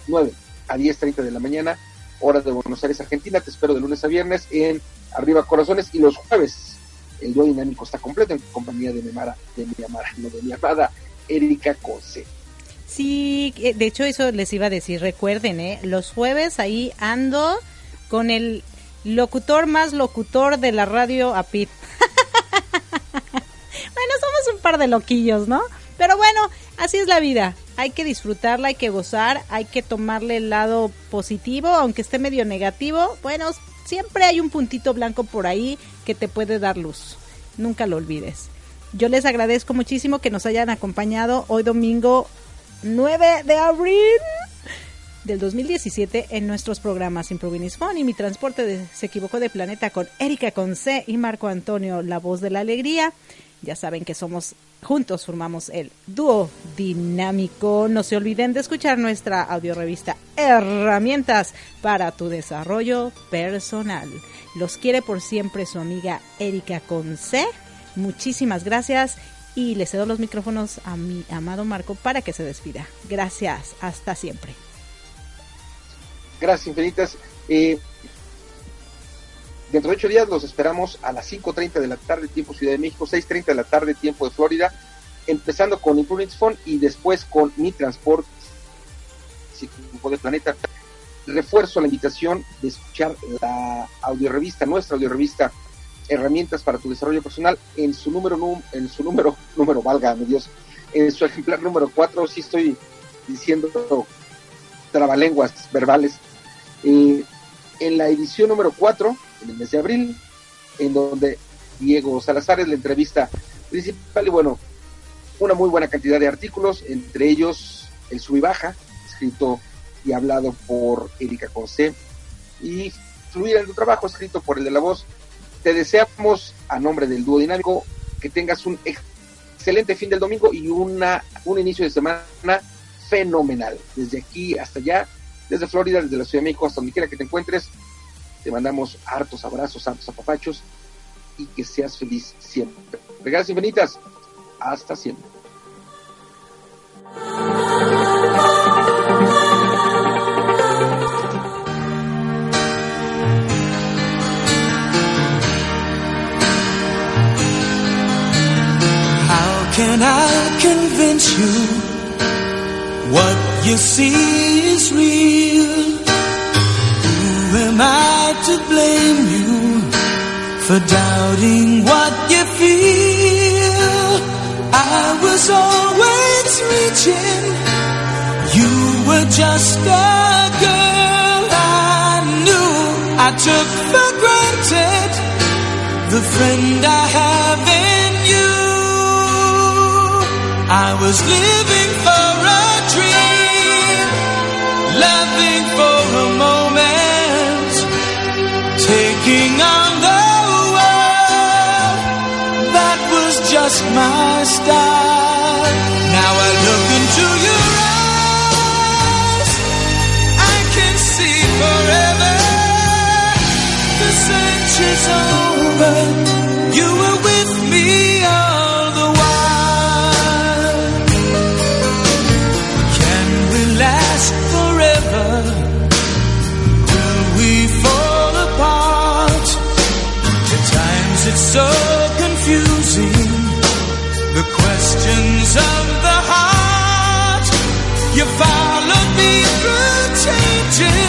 9 a 10.30 de la mañana, hora de Buenos Aires, Argentina. Te espero de lunes a viernes en Arriba Corazones y los jueves el dúo dinámico está completo en compañía de mi amada, de mi amada, no, de mi amada Erika Cose. Sí, eh, de hecho eso les iba a decir, recuerden, ¿eh? los jueves ahí ando con el locutor más locutor de la radio APIT. bueno, somos un par de loquillos, ¿no? Pero bueno, así es la vida. Hay que disfrutarla, hay que gozar, hay que tomarle el lado positivo, aunque esté medio negativo. Bueno, siempre hay un puntito blanco por ahí que te puede dar luz. Nunca lo olvides. Yo les agradezco muchísimo que nos hayan acompañado hoy domingo 9 de abril del 2017 en nuestros programas Improvinis Phone y mi transporte se equivocó de planeta con Erika Conce y Marco Antonio, la voz de la alegría. Ya saben que somos juntos formamos el dúo dinámico. No se olviden de escuchar nuestra audiorevista Herramientas para tu desarrollo personal. Los quiere por siempre su amiga Erika Conce. Muchísimas gracias y le cedo los micrófonos a mi amado Marco para que se despida. Gracias, hasta siempre. Gracias infinitas. Eh, dentro de ocho días los esperamos a las 5.30 de la tarde, tiempo Ciudad de México, 6.30 de la tarde, tiempo de Florida, empezando con Improvements Phone y después con Mi Transport, de Planeta. Refuerzo la invitación de escuchar la audiorevista, nuestra audiorevista Herramientas para tu Desarrollo Personal, en su número, en su número, número, valga, mi Dios, en su ejemplar número 4, si estoy diciendo trabalenguas verbales, eh, en la edición número 4, en el mes de abril, en donde Diego Salazar es la entrevista principal y bueno, una muy buena cantidad de artículos, entre ellos el sub y baja, escrito y hablado por Erika José, y Fluir en tu trabajo, escrito por el de la voz. Te deseamos, a nombre del dúo dinámico, que tengas un excelente fin del domingo y una, un inicio de semana fenomenal. Desde aquí hasta allá, desde Florida, desde la Ciudad de México, hasta donde quiera que te encuentres, te mandamos hartos abrazos, hartos apapachos y que seas feliz siempre. Gracias infinitas. Hasta siempre. How can I convince you? What you see is real. Who am I to blame you for doubting what you feel? I was always reaching. You were just a girl. I knew. I took for granted the friend I have in you. I was living king of you.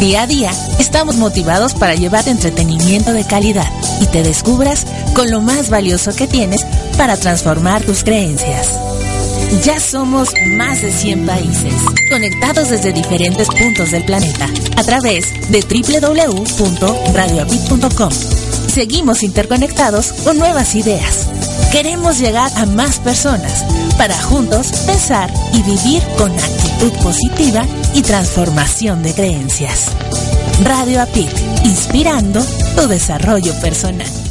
Día a día estamos motivados para llevar entretenimiento de calidad y te descubras con lo más valioso que tienes para transformar tus creencias. Ya somos más de 100 países, conectados desde diferentes puntos del planeta, a través de www.radioapit.com. seguimos interconectados con nuevas ideas. Queremos llegar a más personas para juntos pensar y vivir con actitud positiva y transformación de creencias. Radio APIC, inspirando tu desarrollo personal.